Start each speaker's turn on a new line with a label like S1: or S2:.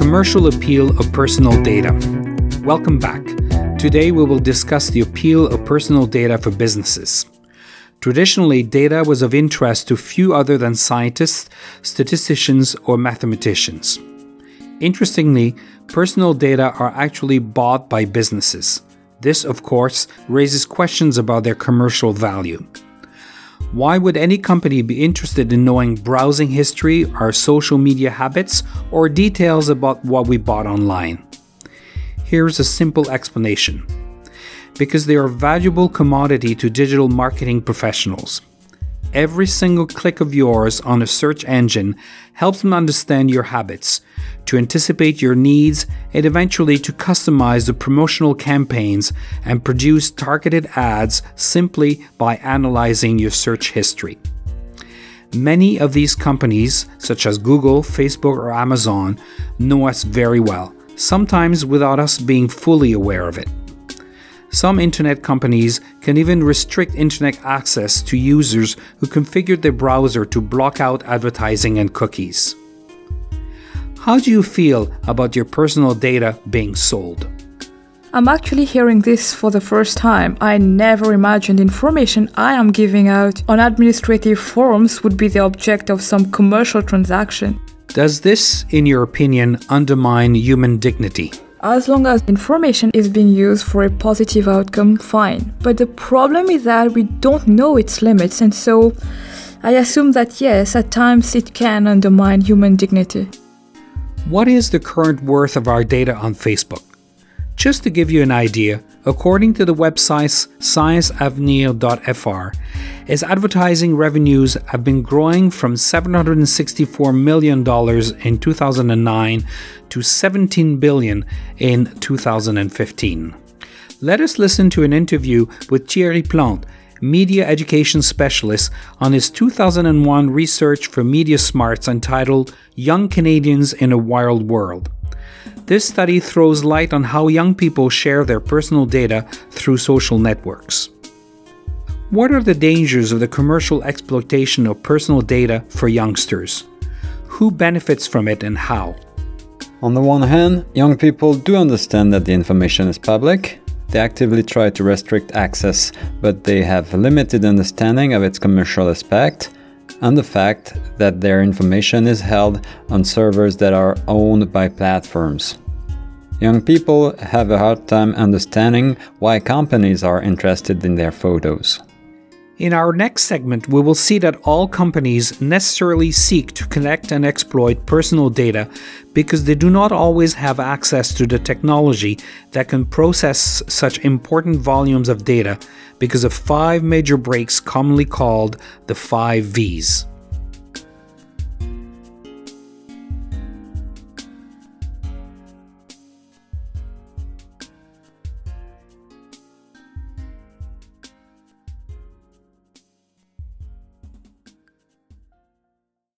S1: commercial appeal of personal data. Welcome back. Today we will discuss the appeal of personal data for businesses. Traditionally, data was of interest to few other than scientists, statisticians, or mathematicians. Interestingly, personal data are actually bought by businesses. This, of course, raises questions about their commercial value. Why would any company be interested in knowing browsing history, our social media habits, or details about what we bought online? Here's a simple explanation because they are a valuable commodity to digital marketing professionals. Every single click of yours on a search engine helps them understand your habits, to anticipate your needs, and eventually to customize the promotional campaigns and produce targeted ads simply by analyzing your search history. Many of these companies, such as Google, Facebook, or Amazon, know us very well, sometimes without us being fully aware of it. Some internet companies can even restrict internet access to users who configured their browser to block out advertising and cookies. How do you feel about your personal data being sold?
S2: I'm actually hearing this for the first time. I never imagined information I am giving out on administrative forms would be the object of some commercial transaction.
S1: Does this, in your opinion, undermine human dignity?
S2: As long as information is being used for a positive outcome, fine. But the problem is that we don't know its limits, and so I assume that yes, at times it can undermine human dignity.
S1: What is the current worth of our data on Facebook? Just to give you an idea, according to the website scienceavenir.fr, its advertising revenues have been growing from $764 million in 2009 to 17 billion in 2015. Let us listen to an interview with Thierry Plante, media education specialist, on his 2001 research for Media Smarts entitled Young Canadians in a Wired World. This study throws light on how young people share their personal data through social networks. What are the dangers of the commercial exploitation of personal data for youngsters? Who benefits from it and how?
S3: On the one hand, young people do understand that the information is public. They actively try to restrict access, but they have limited understanding of its commercial aspect and the fact that their information is held on servers that are owned by platforms. Young people have a hard time understanding why companies are interested in their photos.
S1: In our next segment, we will see that all companies necessarily seek to collect and exploit personal data because they do not always have access to the technology that can process such important volumes of data because of five major breaks commonly called the five V's.